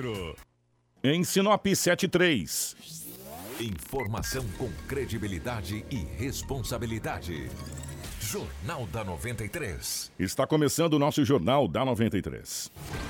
4. Em Sinop 73. Informação com credibilidade e responsabilidade. Jornal da 93. Está começando o nosso Jornal da 93.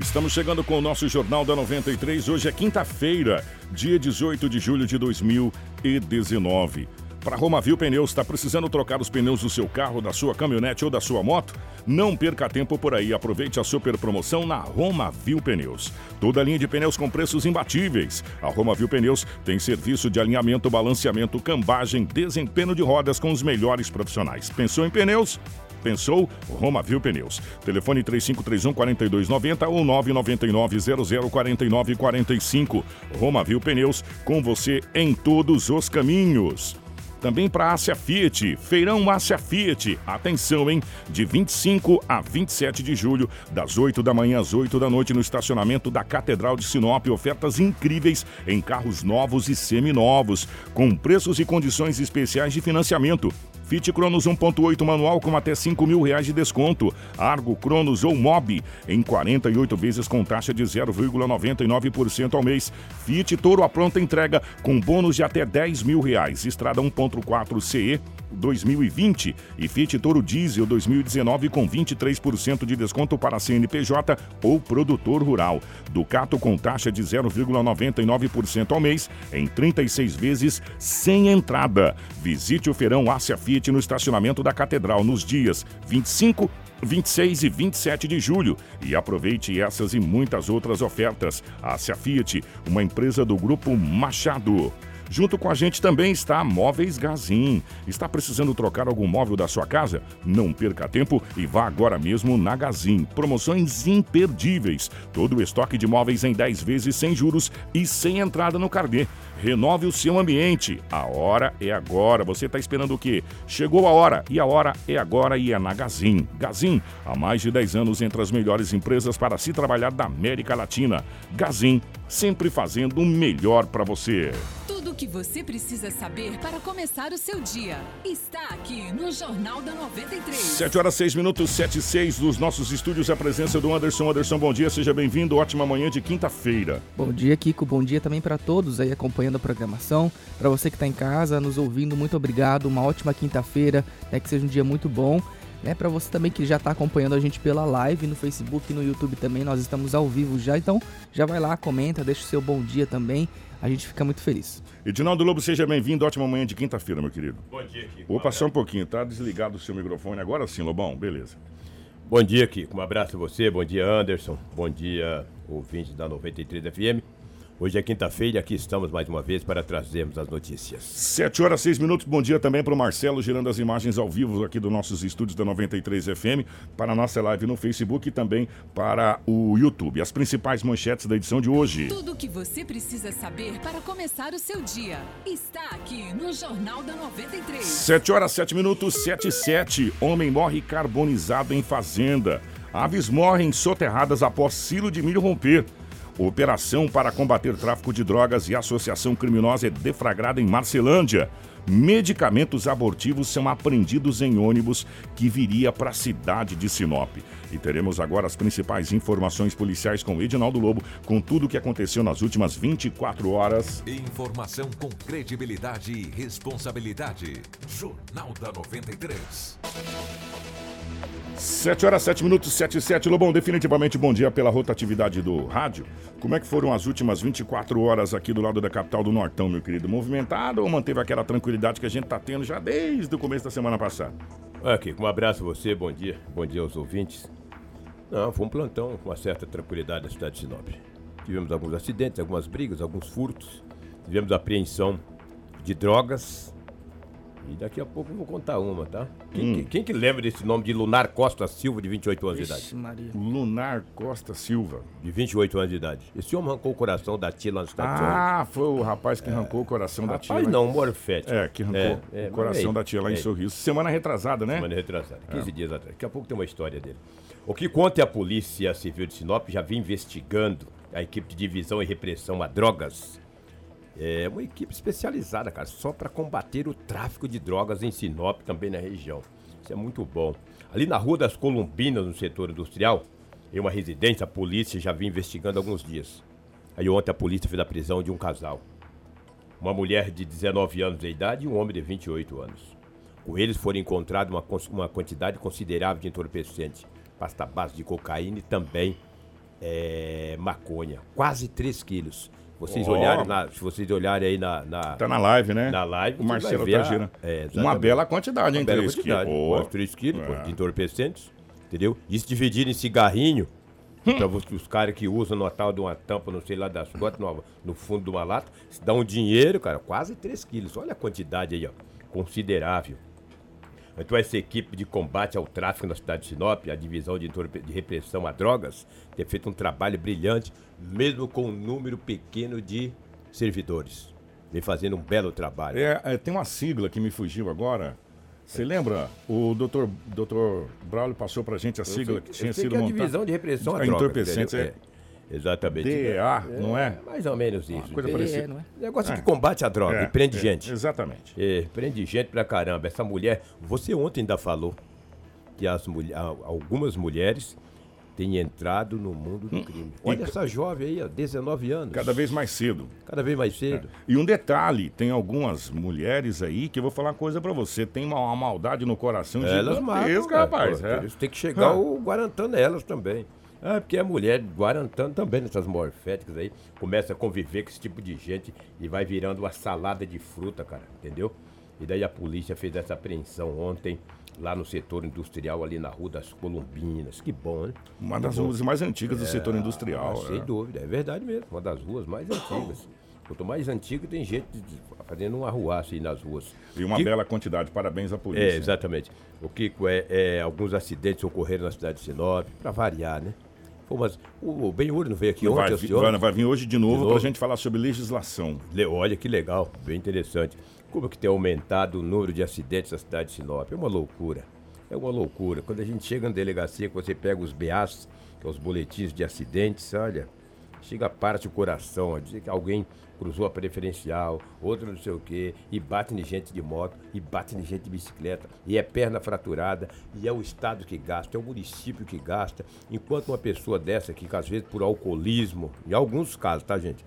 Estamos chegando com o nosso Jornal da 93. Hoje é quinta-feira, dia 18 de julho de 2019. Para Romavil Pneus, está precisando trocar os pneus do seu carro, da sua caminhonete ou da sua moto? Não perca tempo por aí. Aproveite a super promoção na Romavil Pneus. Toda linha de pneus com preços imbatíveis. A Romavil Pneus tem serviço de alinhamento, balanceamento, cambagem, desempenho de rodas com os melhores profissionais. Pensou em pneus? Pensou? Roma Viu Pneus. Telefone 3531 4290 ou 999 00 49 45. Roma Viu Pneus, com você em todos os caminhos. Também para a Ásia Fiat, Feirão Ásia Fiat. Atenção, hein? De 25 a 27 de julho, das 8 da manhã às 8 da noite, no estacionamento da Catedral de Sinop. Ofertas incríveis em carros novos e seminovos, com preços e condições especiais de financiamento. Fit Cronos 1.8 manual com até 5 mil reais de desconto. Argo, Cronos ou Mob em 48 vezes com taxa de 0,99% ao mês. Fit Toro a pronta entrega com bônus de até 10 mil reais. Estrada 1.4 CE 2020 e Fiat Toro Diesel 2019 com 23% de desconto para CNPJ ou produtor rural. Ducato com taxa de 0,99% ao mês em 36 vezes sem entrada. Visite o feirão Ásia Fiat no estacionamento da Catedral nos dias 25 26 e 27 de julho e aproveite essas e muitas outras ofertas. Ásia Fiat, uma empresa do grupo Machado. Junto com a gente também está Móveis Gazin. Está precisando trocar algum móvel da sua casa? Não perca tempo e vá agora mesmo na Gazin. Promoções imperdíveis. Todo o estoque de móveis em 10 vezes sem juros e sem entrada no carnê. Renove o seu ambiente. A hora é agora. Você está esperando o quê? Chegou a hora e a hora é agora e é na Gazin. Gazin, há mais de 10 anos entre as melhores empresas para se trabalhar da América Latina. Gazin, sempre fazendo o melhor para você. Que você precisa saber para começar o seu dia está aqui no Jornal da 93. 7 horas 6 minutos, 7 e 6 dos nossos estúdios. A presença do Anderson. Anderson, bom dia, seja bem-vindo. Ótima manhã de quinta-feira. Bom dia, Kiko. Bom dia também para todos aí acompanhando a programação. Para você que está em casa, nos ouvindo, muito obrigado. Uma ótima quinta-feira, né, que seja um dia muito bom. Né, para você também que já está acompanhando a gente pela live no Facebook e no YouTube também, nós estamos ao vivo já, então já vai lá, comenta, deixa o seu bom dia também. A gente fica muito feliz. Edinaldo Lobo, seja bem-vindo. Ótima manhã de quinta-feira, meu querido. Bom dia, Kiko. Vou passar um pouquinho, tá desligado o seu microfone agora sim, Lobão? Beleza. Bom dia, Kiko. Um abraço a você. Bom dia, Anderson. Bom dia, ouvintes da 93 FM. Hoje é quinta-feira e aqui estamos mais uma vez para trazermos as notícias. 7 horas 6 minutos. Bom dia também para o Marcelo, girando as imagens ao vivo aqui dos nossos estúdios da 93 FM, para a nossa live no Facebook e também para o YouTube. As principais manchetes da edição de hoje. Tudo o que você precisa saber para começar o seu dia está aqui no Jornal da 93. 7 horas 7 minutos, 7 e 7. Homem morre carbonizado em fazenda. Aves morrem soterradas após silo de milho romper. Operação para combater tráfico de drogas e associação criminosa é deflagrada em Marcelândia. Medicamentos abortivos são apreendidos em ônibus que viria para a cidade de Sinop. E teremos agora as principais informações policiais com Edinaldo Lobo, com tudo o que aconteceu nas últimas 24 horas. Informação com credibilidade e responsabilidade. Jornal da 93. 7 horas 7 minutos, 7 e 7. Lobão, definitivamente bom dia pela rotatividade do rádio. Como é que foram as últimas 24 horas aqui do lado da capital do Nortão, meu querido? Movimentado ou manteve aquela tranquilidade que a gente tá tendo já desde o começo da semana passada? Aqui, um abraço a você, bom dia. Bom dia aos ouvintes. Não, foi um plantão com uma certa tranquilidade na cidade de Sinop. Tivemos alguns acidentes, algumas brigas, alguns furtos. Tivemos apreensão de drogas E daqui a pouco eu vou contar uma, tá? Quem, que, quem que lembra desse nome de Lunar Costa Silva, de 28 anos de idade? Maria. Lunar Costa Silva. De 28 anos de idade. Esse homem arrancou o coração da tia lá no Estado de São Paulo. Ah, foi o rapaz que arrancou o coração da tia. Rapaz, não, Morfete. É, que arrancou É, é, o coração mas da tia lá em é. Sorriso. Semana retrasada, né? Semana retrasada, 15 dias atrás. Daqui a pouco tem uma história dele. O que conta é a Polícia Civil de Sinop já vem investigando a equipe de divisão e repressão a drogas. É uma equipe especializada, cara, só para combater o tráfico de drogas em Sinop, também na região. Isso é muito bom. Ali na Rua das Columbinas, no setor industrial, em uma residência, a polícia já vinha investigando há alguns dias. Aí ontem a polícia fez a prisão de um casal. Uma mulher de 19 anos de idade e um homem de 28 anos. Com eles foram encontrados uma, uma quantidade considerável de entorpecente, pasta base de cocaína e também é, maconha. Quase 3 quilos. Vocês Ó. olharem na- se vocês olharem aí na, na, Tá na live, né? na live, O Marcelo tá girando. é, Uma bela quantidade, hein? Uma bela Três quantidade, quilos. Quase 3 quilos É. de entorpecentes, entendeu? Isso dividido em cigarrinho, Hum. pra vo- os caras que usam no tal de uma tampa, não sei lá das quantas, no, no fundo de uma lata, se dá um dinheiro, cara, quase 3 quilos. Olha a quantidade aí, ó, considerável. Então essa equipe de combate ao tráfico na cidade de Sinop, a divisão de, de repressão a drogas, tem feito um trabalho brilhante, mesmo com um número pequeno de servidores. Vem fazendo um belo trabalho. É, é, tem uma sigla que me fugiu agora. Você lembra? O doutor, doutor Braulio passou pra gente a sigla que tinha sido é a montada. divisão de repressão a A drogas, é. Exatamente. DEA, não é? Mais ou menos isso. coisa entendeu? parecida. É, não é? Negócio que combate a droga É, e prende é, gente. Exatamente. É, prende gente pra caramba. Essa mulher, você ontem ainda falou que as mulher, algumas mulheres têm entrado no mundo do crime. Olha essa jovem aí, ó, 19 anos. Hum. Cada vez mais cedo. Cada vez mais cedo. E um detalhe, tem algumas mulheres aí que eu vou falar uma coisa pra você, tem uma, uma maldade no coração Elas matam, rapaz. Pô, é. Isso tem que chegar o guarantando elas também. Ah, porque a mulher guarantando também nessas morféticas aí, começa a conviver com esse tipo de gente e vai virando uma salada de fruta, cara, entendeu? E daí a polícia fez essa apreensão ontem lá no setor industrial, ali na Rua das Columbinas. Que bom, né? Uma das ruas mais antigas do setor industrial. Ah, sem é. dúvida, é verdade mesmo. Uma das ruas mais antigas. Quanto mais antiga, tem gente fazendo um arruaço aí nas ruas. E uma Que- bela quantidade. Parabéns à polícia. É, exatamente. O Kiko é, é, alguns acidentes ocorreram na cidade de Sinop, pra variar, né? Pô, mas o, Benhur não veio aqui Vai, ontem, senhor? vai, vai vir hoje de novo, novo? pra gente falar sobre legislação. Le- Olha que legal, bem interessante. Como que tem aumentado o número de acidentes na cidade de Sinop? É uma loucura. É uma loucura. Quando a gente chega na delegacia, que você pega os BAs, que é os boletins de acidentes, olha, chega parte o coração, a dizer que alguém cruzou a preferencial, outro não sei o quê, e bate em gente de moto, e bate em gente de bicicleta, e é perna fraturada, e é o Estado que gasta, é o município que gasta, enquanto uma pessoa dessa que, às vezes por alcoolismo, em alguns casos, tá gente?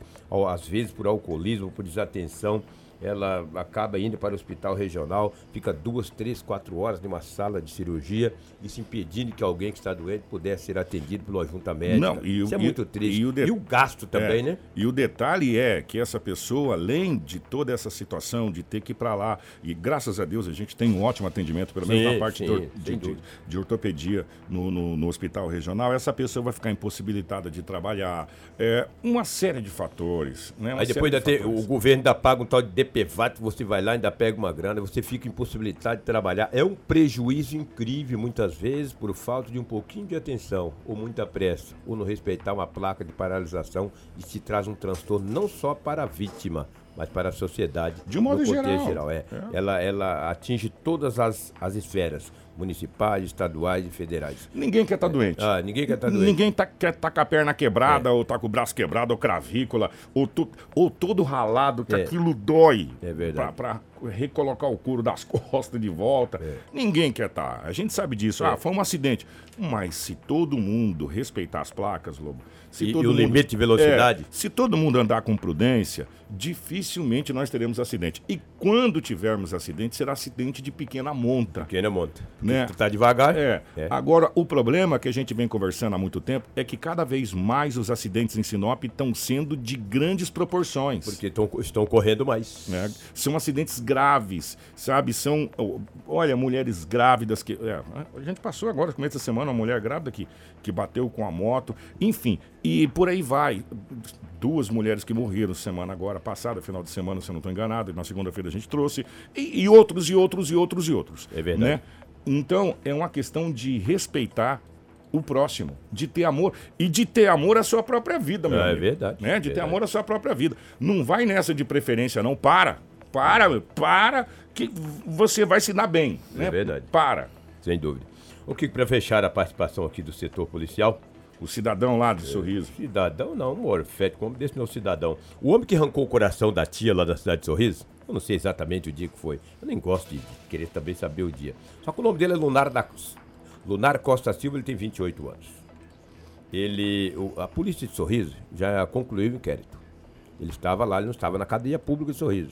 Às vezes por alcoolismo, por desatenção, ela acaba indo para o hospital regional, fica duas, três, quatro horas numa sala de cirurgia, isso impedindo que alguém que está doente pudesse ser atendido pela junta médica. Não, e o- isso é e- muito triste. e E o o, de- gasto também, É, né? E o detalhe é que essa pessoa, além de toda essa situação de ter que ir para lá, e graças a Deus a gente tem um ótimo atendimento, pelo menos Sim, na parte sim, de, de- de- ortopedia no, no- no hospital regional, essa pessoa vai ficar impossibilitada de trabalhar. É, uma série de fatores. Né? Uma Aí depois de fatores. o governo ainda paga um tal de DPVAT, você vai lá, ainda pega uma grana, você fica impossibilitado de trabalhar. É um prejuízo incrível, muitas vezes, por falta de um pouquinho de atenção, ou muita pressa, ou não respeitar uma placa de paralisação, e se traz um transtorno não só para a vítima, mas para a sociedade. De um modo contexto geral. É. Ela, ela atinge todas as, as esferas, municipais, estaduais e federais. Ninguém quer estar doente. Ah, ninguém quer estar doente. Ninguém tá, quer estar com a perna quebrada, ou tá com o braço quebrado, ou cravícula, ou, tu- ou todo ralado, que É. aquilo dói. É verdade. Pra, pra recolocar o couro das costas de volta. Ninguém quer estar. A gente sabe disso. É. Ah, foi um acidente. Mas se todo mundo respeitar as placas, Lobo. Se E- todo e o limite de velocidade? É, se todo mundo andar com prudência, dificilmente nós teremos acidente. E quando tivermos acidente, será acidente de pequena monta. Pequena monta. Né? Tu tá devagar? É. É. Agora, o problema que a gente vem conversando há muito tempo é que cada vez mais os acidentes em Sinop estão sendo de grandes proporções. Porque tão, estão correndo mais. né? São acidentes graves, sabe? São, olha, mulheres grávidas que. é, a gente passou agora, começo da semana, uma mulher grávida que, que bateu com a moto, enfim, e por aí vai. Duas mulheres que morreram semana agora, passada, final de semana, se eu não estou enganado, e na segunda-feira a gente trouxe, e, e outros, e outros, e outros, e outros. É verdade. Né? Então, é uma questão de respeitar o próximo, de ter amor e de ter amor à sua própria vida, meu É amigo. verdade, Né? De ter verdade. amor à sua própria vida. Não vai nessa de preferência, não. Para. Para, meu. para, que você vai se dar bem. né? verdade. Para. Sem dúvida. O que para fechar a participação aqui do setor policial, O cidadão lá de sorriso. cidadão não, um orfete, como desse não cidadão. O homem que arrancou o coração da tia lá da cidade de Sorriso, eu não sei exatamente o dia que foi. Eu nem gosto de querer também saber o dia. Só que o nome dele é Lunar da Lunar Costa Silva, ele tem 28 anos. Ele, o- a polícia de Sorriso já concluiu o inquérito. Ele estava lá, ele não estava na cadeia pública de Sorriso.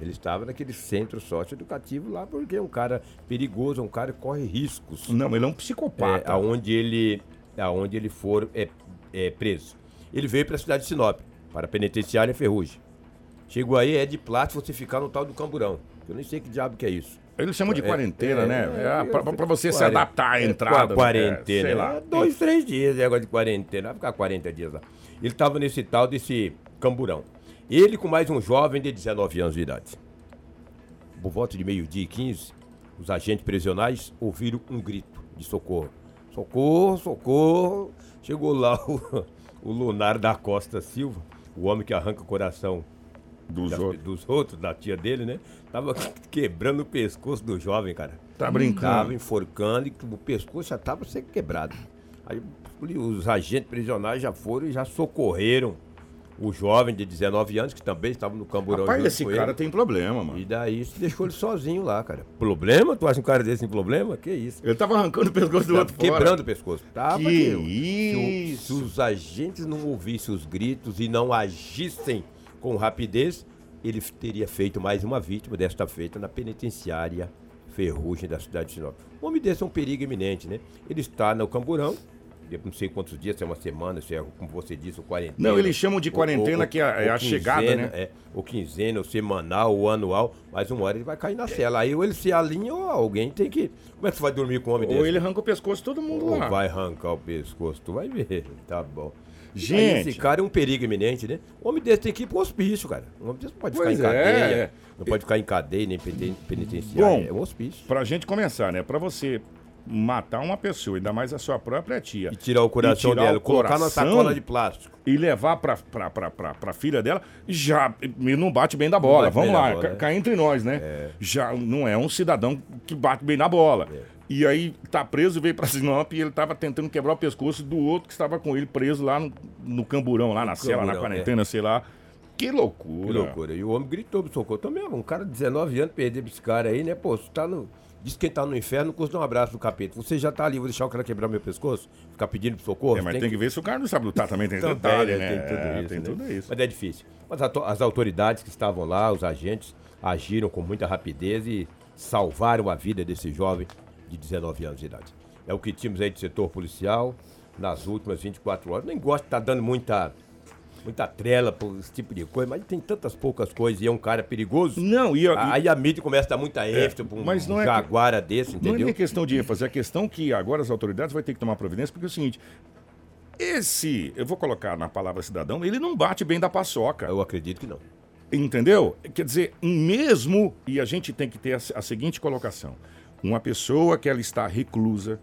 Ele estava naquele centro socioeducativo lá porque é um cara perigoso, é um cara que corre riscos. Não, ele é um É, psicopata. aonde ele, aonde ele for é, é preso. Ele veio para a cidade de Sinop, para a penitenciária Ferrugem. Chegou aí, é de plástico você ficar no tal do camburão. Eu nem sei que diabo que é isso. Eles chamam de É, quarentena, é, né? É, é, pra, você se adaptar à é, entrada. qua- Quarentena. é, sei é, lá. dois, três dias, negócio de quarentena. Vai ficar 40 dias lá. Ele estava nesse tal desse camburão. Ele com mais um jovem de 19 anos de idade. Por volta de meio-dia e 15, os agentes prisionais ouviram um grito de socorro. Socorro, socorro. Chegou lá o, o Lunar da Costa Silva, o homem que arranca o coração Dos das- outros. dos outros, da tia dele, né? Tava quebrando o pescoço do jovem, cara. Tá brincando. Tava enforcando e o pescoço já tava sendo quebrado. Aí os agentes prisionais já foram e já socorreram o jovem de 19 anos, que também estava no camburão Rapaz, junto esse com cara ele. tem problema, mano. E daí se deixou ele sozinho lá, cara. Problema? Tu acha um cara desse em problema? Que isso? Ele tava arrancando o pescoço do Tava outro fora. quebrando o pescoço. Tava Que se o- Se, isso? os agentes não ouvissem os gritos e não agissem com rapidez, ele teria feito mais uma vítima, desta feita na penitenciária Ferrugem da cidade de Sinop. O homem desse é um perigo iminente, né? Ele está no camburão, não sei quantos dias, se é uma semana, se é, como você disse, o quarentena. Não, eles chamam de ou- quarentena, ou- que é- é ou a chegada, quinzena, né? É, ou quinzena, ou semanal, ou anual, mas uma hora ele vai cair na cela. Aí ou ele se alinha ou alguém tem que... Como é que você vai dormir com um homem desse? Ou ele arranca o pescoço todo mundo Ou lá. vai arrancar o pescoço, tu vai ver. Tá bom. Gente. Aí esse cara é um perigo iminente, né? O homem desse tem que ir pro hospício, cara. O homem desse não pode Pois ficar em é, cadeia. é. Não pode ficar em cadeia nem peni- penitenciária. Bom, é um hospício. Pra gente começar, né? Pra você matar uma pessoa, ainda mais a sua própria tia. E tirar o coração tirar dela, o colocar na sacola de plástico. E levar pra, pra, pra, pra, pra filha dela, já não bate bem da bola. Vamos lá, bola, cá, né? cá entre nós, né? Já não é um cidadão que bate bem na bola. É. E aí tá preso, veio pra Sinop e ele tava tentando quebrar o pescoço do outro que estava com ele preso lá no, no camburão, lá na cela, na quarentena, sei lá. Que loucura. Que loucura. E o homem gritou pro socorro. Também, um cara de 19 anos perder pra esse cara aí, né? Pô, você tá no. Diz que quem tá no inferno custa um abraço do capeta. Você já tá ali, vou deixar o cara quebrar meu pescoço? Ficar pedindo socorro? É, mas tem, que... ver se o cara não sabe lutar também, tem esse Também, detalhe, né? né? Tem tudo É, isso. Tem né? tudo isso. Mas é difícil. Mas a as autoridades que estavam lá, os agentes, agiram com muita rapidez e salvaram a vida desse jovem de 19 anos de idade. É o que tínhamos aí de setor policial nas últimas 24 horas. Nem gosto de estar dando muita, muita trela por esse tipo de coisa, mas tem tantas poucas coisas e é um cara perigoso. Não, e, Aí a mídia começa a dar muita ênfase pra um, mas não um é jaguara desse, Não é entendeu? nem questão de ênfase, é questão que agora as autoridades vão ter que tomar providência, porque é o seguinte: esse, eu vou colocar na palavra cidadão, ele não bate bem da paçoca. Eu acredito que não. Entendeu? Quer dizer, mesmo, e a gente tem que ter a, a seguinte colocação: uma pessoa que ela está reclusa,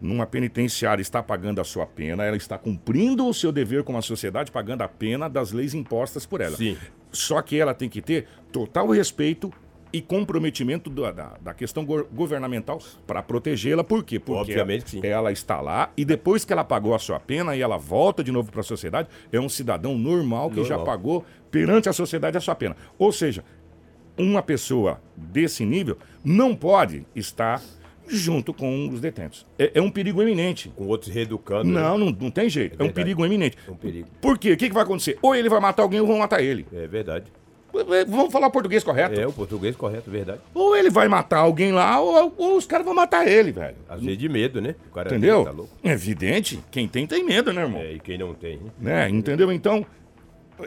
numa penitenciária, está pagando a sua pena, ela está cumprindo o seu dever com a sociedade, pagando a pena das leis impostas por ela. Sim. Só que ela tem que ter total respeito e comprometimento da, da, da questão go- governamental para protegê-la. Por quê? Porque Obviamente sim. ela está lá e depois que ela pagou a sua pena e ela volta de novo para a sociedade, é um cidadão normal que já Normal. pagou perante a sociedade a sua pena. Ou seja, uma pessoa desse nível não pode estar junto com os detentos. É, é um perigo eminente. Com outros reeducando. né? Não, não, não tem jeito. É, um verdade. perigo eminente. É um perigo. Por quê? O que, que vai acontecer? Ou ele vai matar alguém ou vão matar ele. É verdade. Vamos falar o português correto. É o português correto, verdade. Ou ele vai matar alguém lá, ou, ou os caras vão matar ele, velho. Às vezes de medo, né? O cara Entendeu? Tá louco. É evidente. Quem tem, tem medo, né, irmão? É, e quem não tem, né? Né? Entendeu? Então,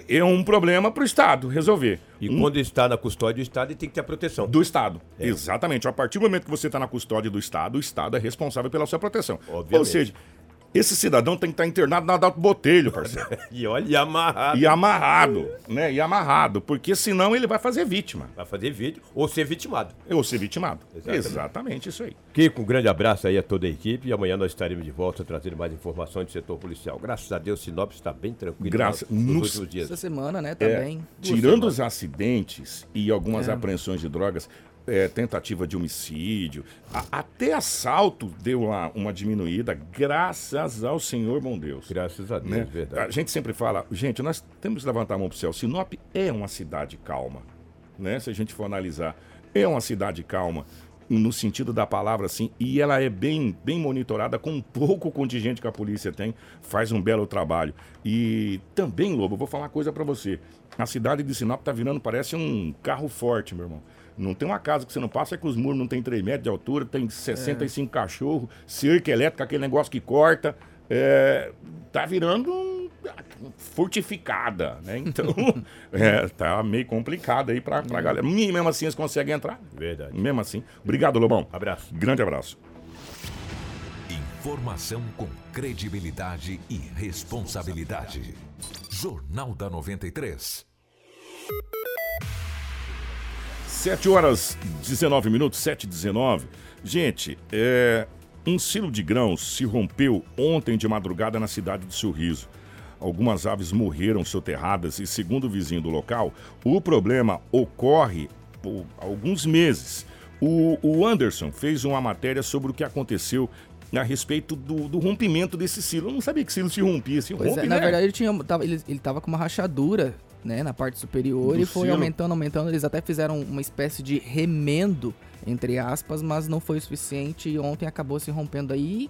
é um problema para o Estado resolver. E um, quando está na custódia do Estado, ele tem que ter a proteção. do Estado. Exatamente. A partir do momento que você está na custódia do Estado, o Estado é responsável pela sua proteção. Obviamente. Ou seja, esse cidadão tem que estar internado na Adalto Botelho, parceiro. E olha, e amarrado. e amarrado, né? E amarrado, porque senão ele vai fazer vítima. Vai fazer vídeo ou ser vitimado. Ou ser vitimado. Exatamente. Exatamente isso aí. Kiko, um grande abraço aí a toda a equipe e amanhã nós estaremos de volta trazendo mais informações do setor policial. Graças a Deus, Sinop está bem tranquilo Graça- nos nos- últimos dias. Essa semana, né, É, também. tirando os acidentes e algumas É. apreensões de drogas, é, tentativa de homicídio, a- até assalto deu uma, uma diminuída, graças ao Senhor bom Deus. Graças a Deus, né? verdade. A gente sempre fala, gente, nós temos que levantar a mão pro céu. Sinop é uma cidade calma, né? Se a gente for analisar, é uma cidade calma no sentido da palavra assim, e ela é bem bem monitorada com pouco contingente que a polícia tem, faz um belo trabalho. E também, Lobo, vou falar uma coisa pra você. A cidade de Sinop tá virando, parece um carro forte, meu irmão. Não tem uma casa que você não passa que os muros não tem 3 metros de altura, tem 65 cachorros, cerca elétrica, aquele negócio que corta. É, tá virando um- fortificada, né? Então, é, tá meio complicado aí pra, pra galera. E mesmo assim eles conseguem entrar. Verdade. Mesmo assim. Obrigado, Lobão. Abraço. Grande abraço. Informação com credibilidade e responsabilidade. Jornal da 93. 7 horas 19 minutos, 7 e 19. Gente, é, um silo de grãos se rompeu ontem de madrugada na cidade de Sorriso. Algumas aves morreram soterradas e, segundo o vizinho do local, o problema ocorre por alguns meses. O, o Anderson fez uma matéria sobre o que aconteceu a respeito do, do rompimento desse silo. Eu não sabia que silo se rompia, se Pois rompe, é, na né? verdade ele, tinha, tava, ele, ele com uma rachadura, né, na parte superior Do e foi silo. aumentando, aumentando. Eles até fizeram uma espécie de remendo, entre aspas, mas não foi o suficiente e ontem acabou se rompendo aí.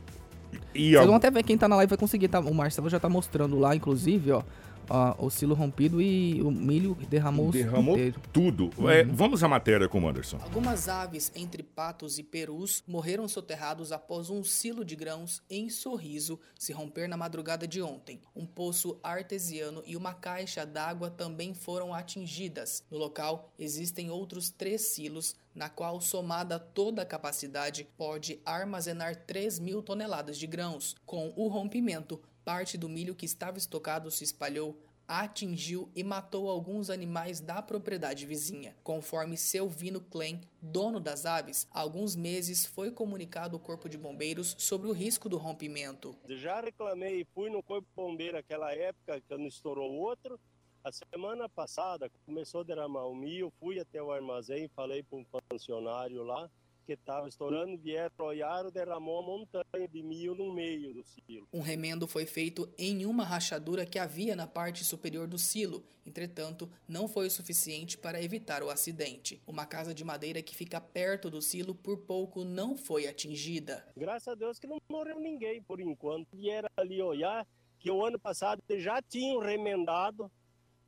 E Vocês al- vão até ver quem tá na live vai conseguir, tá? O Marcelo já tá mostrando lá, inclusive, ó, ó, o silo rompido e o milho derramou, derramou inteiro. tudo. É, vamos à matéria com o Anderson. Algumas aves, entre patos e perus, morreram soterrados após um silo de grãos em Sorriso se romper na madrugada de ontem. Um poço artesiano e uma caixa d'água também foram atingidas. No local, existem outros três silos, na qual, somada toda a capacidade, pode armazenar 3 mil toneladas de grãos. Com o rompimento, parte do milho que estava estocado se espalhou atingiu e matou alguns animais da propriedade vizinha. Conforme Selvino Klein, dono das aves, há alguns meses foi comunicado ao Corpo de Bombeiros sobre o risco do rompimento. Já reclamei, fui no Corpo Bombeiro aquela época, que não estourou outro. A semana passada começou a derramar o mil, fui até o armazém, falei para um funcionário lá que estava estourando, vieram, olharam, derramou uma montanha de mil no meio do silo. Um remendo foi feito em uma rachadura que havia na parte superior do silo. Entretanto, não foi o suficiente para evitar o acidente. Uma casa de madeira que fica perto do silo por pouco não foi atingida. Graças a Deus que não morreu ninguém por enquanto. Vieram ali olhar que o ano passado já tinham remendado,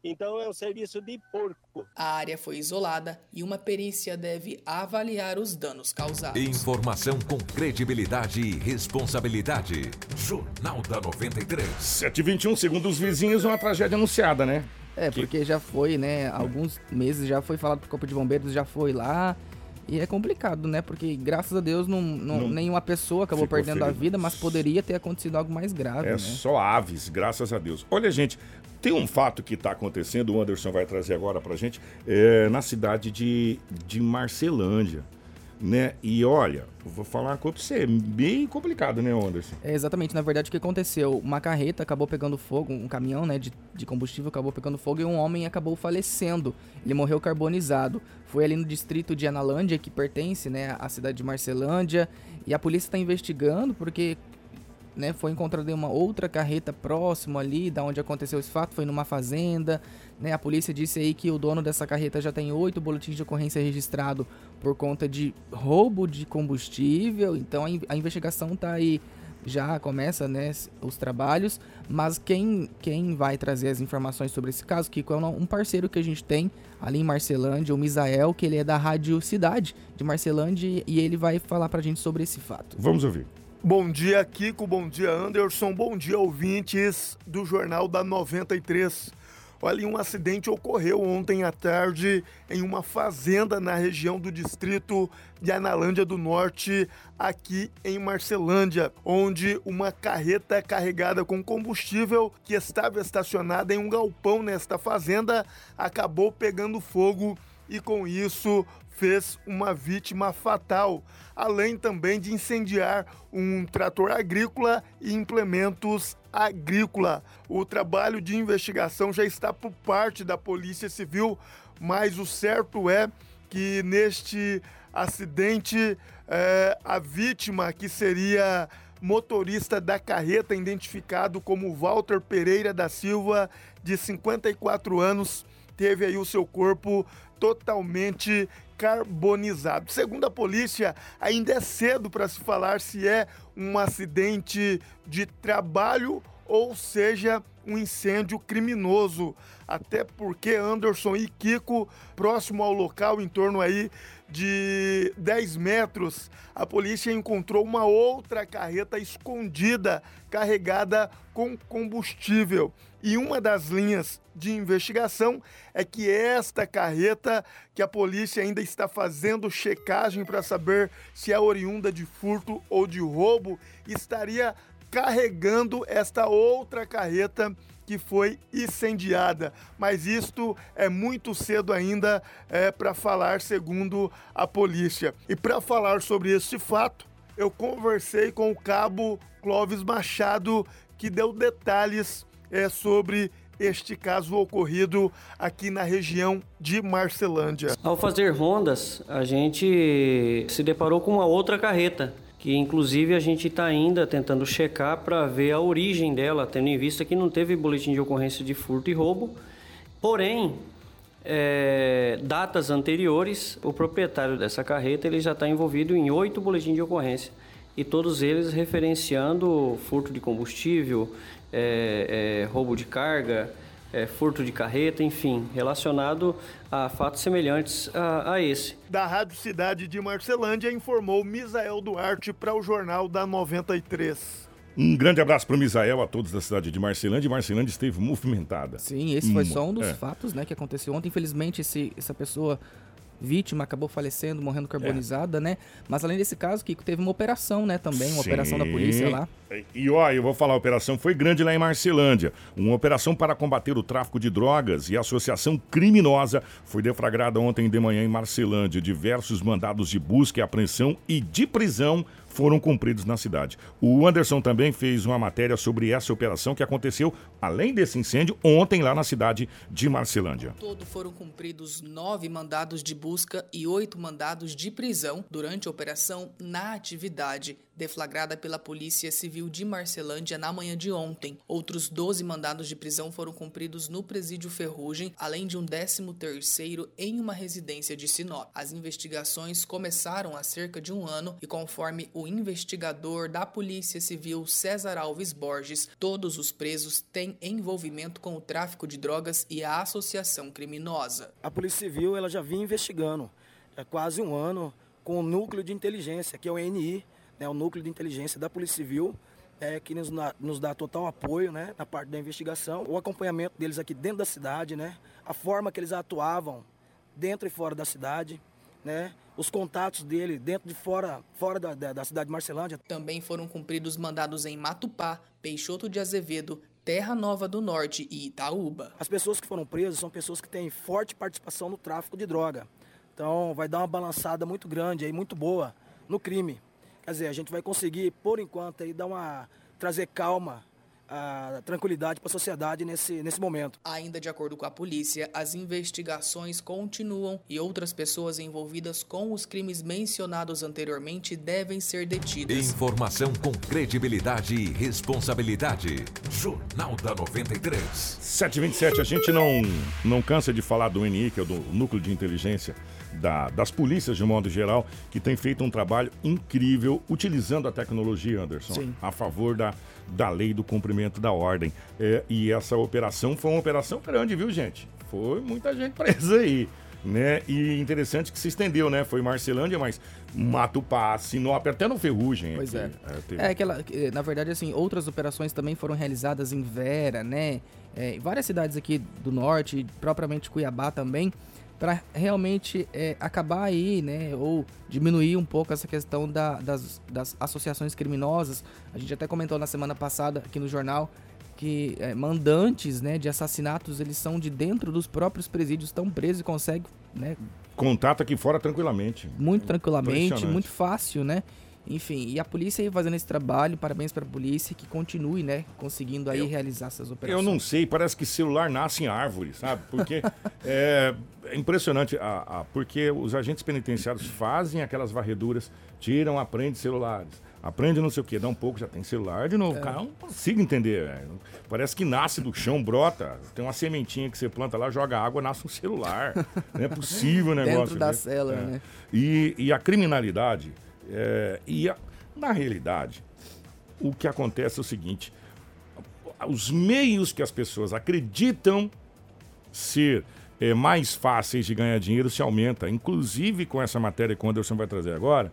então é um serviço de porco. A área foi isolada e uma perícia deve avaliar os danos causados. Informação com credibilidade e responsabilidade. Jornal da 93. 721, segundo os vizinhos, uma tragédia anunciada, né? É, porque já foi, né? Alguns meses já foi falado pro Corpo de Bombeiros, já foi lá. E é complicado, né? Porque graças a Deus não, não- Não nenhuma pessoa acabou perdendo a ferido. vida, mas poderia ter acontecido algo mais grave, É né? só aves, graças a Deus. Olha, gente, tem um fato que está acontecendo, o Anderson vai trazer agora pra gente, é, na cidade de, de Marcelândia, né? E olha, vou falar uma coisa pra você, bem complicado, né, Anderson? É exatamente, na verdade o que aconteceu? Uma carreta acabou pegando fogo, um caminhão né, de, de combustível acabou pegando fogo e um homem acabou falecendo. Ele morreu carbonizado. Foi ali no distrito de Analândia, que pertence né, à cidade de Marcelândia. E a polícia está investigando porque né, foi encontrada uma outra carreta próximo ali da onde aconteceu esse fato, foi numa fazenda. Né, a polícia disse aí que o dono dessa carreta já tem oito boletins de ocorrência registrado por conta de roubo de combustível. Então a, in- a investigação tá aí, já começa né, os trabalhos. Mas quem, quem vai trazer as informações sobre esse caso, Kiko, é um parceiro que a gente tem ali em Marcelândia, o Misael, que ele é da Rádio Cidade de Marcelândia e ele vai falar pra gente sobre esse fato. Vamos ouvir. Bom dia, Kiko. Bom dia, Anderson. Bom dia, ouvintes do Jornal da 93. Olha, um acidente ocorreu ontem à tarde em uma fazenda na região do distrito de Analândia do Norte, aqui em Marcelândia, onde uma carreta carregada com combustível que estava estacionada em um galpão nesta fazenda acabou pegando fogo e com isso fez uma vítima fatal, além também de incendiar um trator agrícola e implementos agrícola. O trabalho de investigação já está por parte da Polícia Civil, mas o certo é que neste acidente é, a vítima, que seria motorista da carreta, identificado como Walter Pereira da Silva, de 54 anos, teve aí o seu corpo totalmente carbonizado. Segundo a polícia, ainda é cedo para se falar se é um acidente de trabalho ou seja um incêndio criminoso. Até porque Anderson e Kiko, próximo ao local, em torno aí de 10 metros, a polícia encontrou uma outra carreta escondida carregada com combustível. E uma das linhas de investigação é que esta carreta, que a polícia ainda está fazendo checagem para saber se é oriunda de furto ou de roubo, estaria carregando esta outra carreta que foi incendiada. Mas isto é muito cedo ainda é, para falar, segundo a polícia. E para falar sobre este fato, eu conversei com o cabo Clóvis Machado, que deu detalhes é, sobre este caso ocorrido aqui na região de Marcelândia. Ao fazer rondas, a gente se deparou com uma outra carreta, que inclusive a gente está ainda tentando checar para ver a origem dela, tendo em vista que não teve boletim de ocorrência de furto e roubo. Porém, é, datas anteriores, o proprietário dessa carreta ele já está envolvido em oito boletins de ocorrência e todos eles referenciando furto de combustível, é, é, roubo de carga, é, furto de carreta, enfim, relacionado a fatos semelhantes a, a, esse. Da Rádio Cidade de Marcelândia, informou Misael Duarte para o Jornal da 93. Um grande abraço para o Misael, a todos da cidade de Marcelândia. Marcelândia esteve movimentada. Sim, esse foi só um dos é. fatos né, que aconteceu ontem. Infelizmente, esse, essa pessoa vítima acabou falecendo, morrendo carbonizada, é. né? Mas além desse caso, Kiko, teve uma operação, né, também, uma Sim. operação da polícia lá. E ó, eu vou falar, a operação foi grande lá em Marcelândia. Uma operação para combater o tráfico de drogas e associação criminosa foi deflagrada ontem de manhã em Marcelândia. Diversos mandados de busca e apreensão e de prisão foram cumpridos na cidade. O Anderson também fez uma matéria sobre essa operação que aconteceu, além desse incêndio, ontem lá na cidade de Marcelândia. Todo foram cumpridos nove mandados de busca e oito mandados de prisão durante a operação na atividade deflagrada pela Polícia Civil de Marcelândia na manhã de ontem. Outros 12 mandados de prisão foram cumpridos no Presídio Ferrugem, além de um 13º em uma residência de Sinop. As investigações começaram há cerca de um ano e conforme o investigador da Polícia Civil César Alves Borges, todos os presos têm envolvimento com o tráfico de drogas e a associação criminosa. A Polícia Civil ela já vinha investigando há quase um ano com o Núcleo de Inteligência, que é o NI, né, o núcleo de inteligência da Polícia Civil, é, que nos, nos dá total apoio né, na parte da investigação, o acompanhamento deles aqui dentro da cidade, né, a forma que eles atuavam dentro e fora da cidade, né, os contatos dele dentro e fora, fora da, da, da cidade de Marcelândia. Também foram cumpridos mandados em Matupá, Peixoto de Azevedo, Terra Nova do Norte e Itaúba. As pessoas que foram presas são pessoas que têm forte participação no tráfico de droga. Então vai dar uma balançada muito grande aí, muito boa no crime. Quer dizer, a gente vai conseguir, por enquanto, aí, dar uma, trazer calma a tranquilidade para a sociedade nesse, nesse momento. Ainda de acordo com a polícia, as investigações continuam e outras pessoas envolvidas com os crimes mencionados anteriormente devem ser detidas. Informação com credibilidade e responsabilidade. Jornal da 93. 727, a gente não, não cansa de falar do NI, que é o do Núcleo de Inteligência da, das polícias de modo geral, que tem feito um trabalho incrível utilizando a tecnologia, Anderson, Sim. a favor da, da lei do cumprimento da ordem. É, e essa operação foi uma operação grande, viu, gente? Foi muita gente presa aí. né? E interessante que se estendeu, né? Foi Marcelândia, mas Mato Passo, Sinop, até no Ferrugem. Pois aqui. é. É, aquela, na verdade, assim, outras operações também foram realizadas em Vera, né? É, várias cidades aqui do norte, propriamente Cuiabá também, para realmente é, acabar aí, né? Ou diminuir um pouco essa questão da, das, das associações criminosas. A gente até comentou na semana passada aqui no jornal que é, mandantes né, de assassinatos eles são de dentro dos próprios presídios, estão presos e conseguem né, Contato aqui fora tranquilamente. muito tranquilamente, muito fácil, né? Enfim, e a polícia aí fazendo esse trabalho, parabéns para a polícia que continue, né, conseguindo aí realizar essas Eu operações. não sei, parece que celular nasce em árvore, sabe? Porque é, é impressionante, a, a- porque os agentes penitenciários fazem aquelas varreduras, tiram, aprendem celulares, aprende não sei o quê, dá um pouco, já tem celular de novo. Cara, eu não consigo entender. Parece que nasce do chão, brota, tem uma sementinha que você planta lá, joga água, nasce um celular. Não é possível o Dentro negócio. da desse. cela, É. né? E, e a criminalidade, é, e a- na realidade, o que acontece é o seguinte: os meios que as pessoas acreditam ser é, mais fáceis de ganhar dinheiro se aumenta, inclusive com essa matéria que o Anderson vai trazer agora,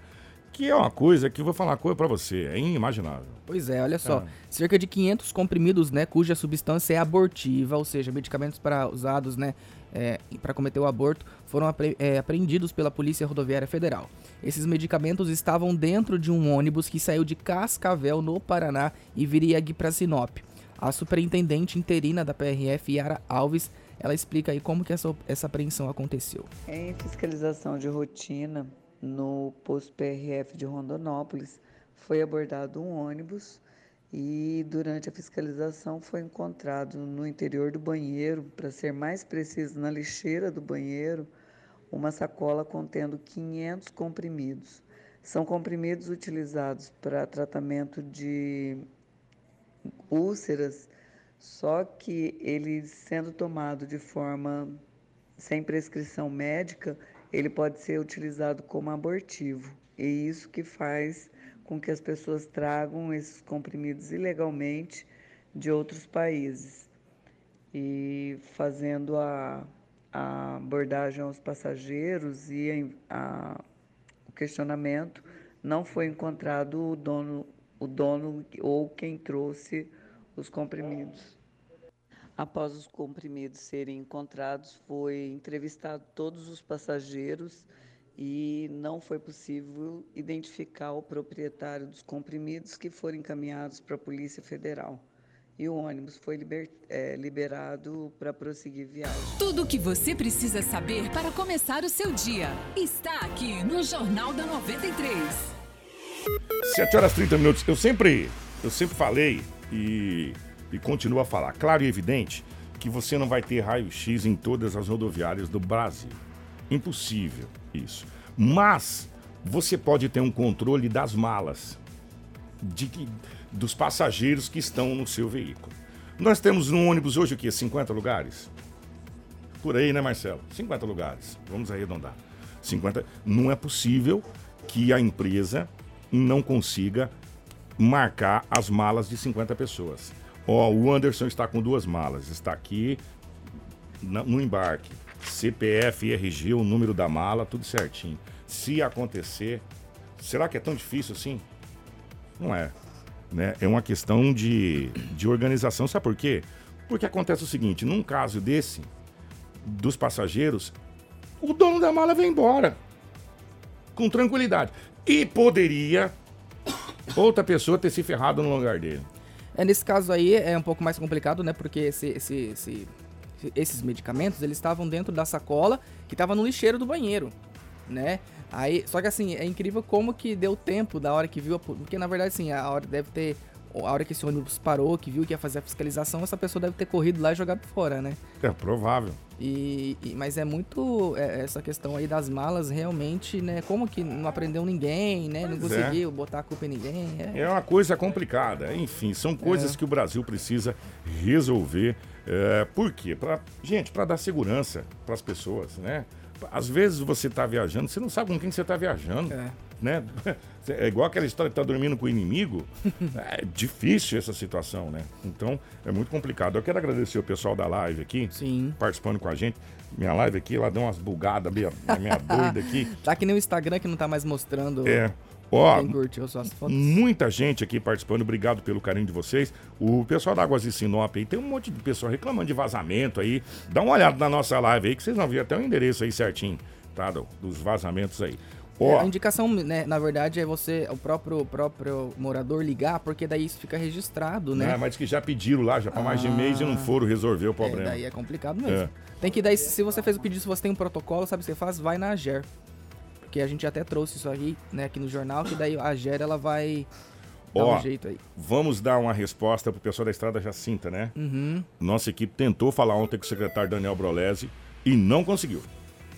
que é uma coisa que eu vou falar uma coisa pra você, é inimaginável. Pois é, olha só. Ah. Cerca de 500 comprimidos, né, cuja substância é abortiva, ou seja, medicamentos para usados, né, é, para cometer o aborto, foram apre- é, apreendidos pela Polícia Rodoviária Federal. Esses medicamentos estavam dentro de um ônibus que saiu de Cascavel, no Paraná, e viria aqui para Sinop. A superintendente interina da PRF, Yara Alves, ela explica aí como que essa, essa apreensão aconteceu. Em fiscalização de rotina no posto PRF de Rondonópolis, foi abordado um ônibus e durante a fiscalização foi encontrado no interior do banheiro, para ser mais preciso, na lixeira do banheiro, uma sacola contendo 500 comprimidos. São comprimidos utilizados para tratamento de úlceras, só que ele sendo tomado de forma sem prescrição médica, ele pode ser utilizado como abortivo. E isso que faz com que as pessoas tragam esses comprimidos ilegalmente de outros países. E fazendo a, a abordagem aos passageiros e a- a- o questionamento, não foi encontrado o dono, o dono ou quem trouxe os comprimidos. Após os comprimidos serem encontrados, foi entrevistado todos os passageiros e não foi possível identificar o proprietário dos comprimidos que foram encaminhados para a Polícia Federal. E o ônibus foi liber- eh, liberado para prosseguir viagem. Tudo o que você precisa saber para começar o seu dia está aqui no Jornal da 93. 7 horas e 30 minutos. Eu sempre, eu sempre falei e, e continuo a falar, claro e evidente, que você não vai ter raio-x em todas as rodoviárias do Brasil. Impossível isso. Mas você pode ter um controle das malas de que- dos passageiros que estão no seu veículo. Nós temos no ônibus hoje o quê? 50 lugares? Por aí, né, Marcelo? 50 lugares. Vamos arredondar. 50. Não é possível que a empresa não consiga marcar as malas de 50 pessoas. Ó, o Anderson está com duas malas. Está aqui no embarque. CPF, RG, o número da mala, tudo certinho. Se acontecer, será que é tão difícil assim? Não é. Né? É uma questão de, de organização. Sabe por quê? Porque acontece o seguinte: num caso desse, dos passageiros, o dono da mala vem embora. Com tranquilidade. E poderia outra pessoa ter se ferrado no lugar dele. É, nesse caso aí é um pouco mais complicado, né? Porque esse, esse, esse- esses medicamentos, eles estavam dentro da sacola que estava no lixeiro do banheiro, né? Aí, só que assim, é incrível como que deu tempo da hora que viu, a po- porque na verdade assim, a hora deve ter a hora que esse ônibus parou, que viu que ia fazer a fiscalização, essa pessoa deve ter corrido lá e jogado fora, né? É provável. E, e- mas é muito é, essa questão aí das malas realmente, né? Como que não aprendeu ninguém, né? não é. conseguiu botar a culpa em ninguém. É, É uma coisa complicada. Enfim, são coisas que o Brasil precisa resolver. É, por quê? Pra, gente, para dar segurança para as pessoas, né? Às vezes você está viajando, você não sabe com quem você está viajando. É. né? É igual aquela história que tá dormindo com o inimigo. É difícil essa situação, né? Então, é muito complicado. Eu quero agradecer o pessoal da live aqui, Sim. participando com a gente. Minha live aqui, ela deu umas bugadas meio, meio doida aqui. Tá que nem o Instagram que não tá mais mostrando É. Ó, quem curtiu suas fotos. muita gente aqui participando, obrigado pelo carinho de vocês. O pessoal da Águas de Sinop aí, tem um monte de pessoal reclamando de vazamento aí. Dá uma olhada na nossa live aí, que vocês vão ver até o endereço aí certinho, tá? do- dos vazamentos aí. É, a indicação, né, na verdade, é você, o próprio, próprio morador ligar, porque daí isso fica registrado, né? né, mas que já pediram lá, já pra mais de Ah. mês e não foram resolver o É, problema. daí é complicado mesmo. É. Tem que daí, se você fez o pedido, se você tem um protocolo, sabe o que você faz? Vai na AGER. Porque a gente até trouxe isso aí, né, aqui no jornal, que daí a AGER ela vai dar Ó, um jeito aí. Vamos dar uma resposta pro pessoal da Estrada Jacinta, né? Uhum. Nossa equipe tentou falar ontem com o secretário Daniel Brolese e não conseguiu.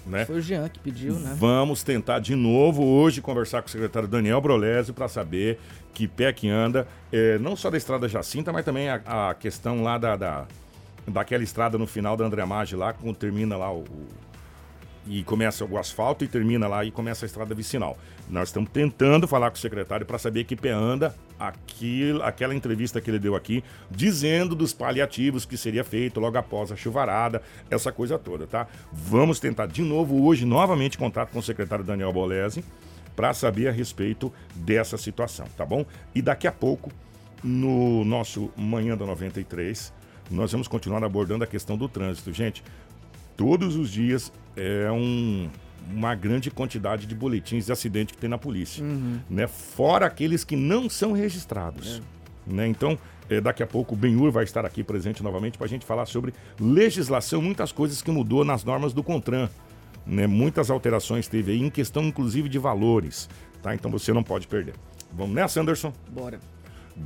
Né? Foi o Jean que pediu, né? Vamos tentar de novo hoje conversar com o secretário Daniel Brolese para saber que pé que anda, é, não só da estrada Jacinta, mas também a, a questão lá da, da, daquela estrada no final da André Maggi lá, quando termina lá o, o- e começa o asfalto e termina lá e começa a estrada vicinal. Nós estamos tentando falar com o secretário para saber que pé anda aquilo, aquela entrevista que ele deu aqui, dizendo dos paliativos que seria feito logo após a chuvarada, essa coisa toda, tá? Vamos tentar de novo hoje, novamente, contato com o secretário Daniel Bolese para saber a respeito dessa situação, tá bom? E daqui a pouco, no nosso Manhã da 93, nós vamos continuar abordando a questão do trânsito. Gente, todos os dias é um- uma grande quantidade de boletins de acidente que tem na polícia, Uhum. né? Fora aqueles que não são registrados, né? Então, eh, daqui a pouco o Benhur vai estar aqui presente novamente para a gente falar sobre legislação, muitas coisas que mudou nas normas do Contran, né? Muitas alterações teve aí em questão inclusive de valores, tá? Então você não pode perder. Vamos nessa, Anderson? Bora.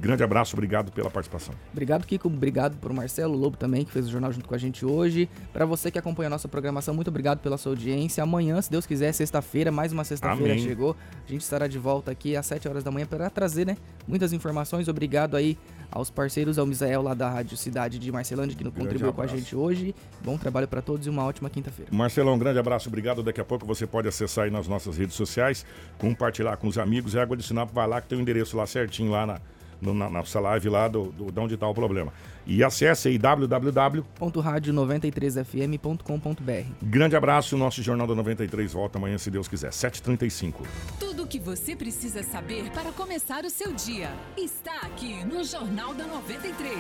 Grande abraço, obrigado pela participação. Obrigado, Kiko. Obrigado pro Marcelo Lobo também, que fez o jornal junto com a gente hoje. Pra você que acompanha a nossa programação, muito obrigado pela sua audiência. Amanhã, se Deus quiser, sexta-feira, mais uma sexta-feira chegou. A gente estará de volta aqui às 7 horas da manhã para trazer, né, muitas informações. Obrigado aí aos parceiros, ao Misael lá da Rádio Cidade de Marcelândia, que não contribuiu com a gente hoje. Bom trabalho pra todos e uma ótima quinta-feira. Marcelão, um grande abraço, obrigado. Daqui a pouco você pode acessar aí nas nossas redes sociais, compartilhar com os amigos. É Água de Sinop, vai lá que tem o endereço lá certinho, lá na, no- na nossa live lá do, do, de onde está o problema. E acesse aí www. .rádio93fm.com.br Grande abraço, nosso Jornal da 93 volta amanhã, se Deus quiser. 7h35. Tudo o que você precisa saber para começar o seu dia está aqui no Jornal da 93.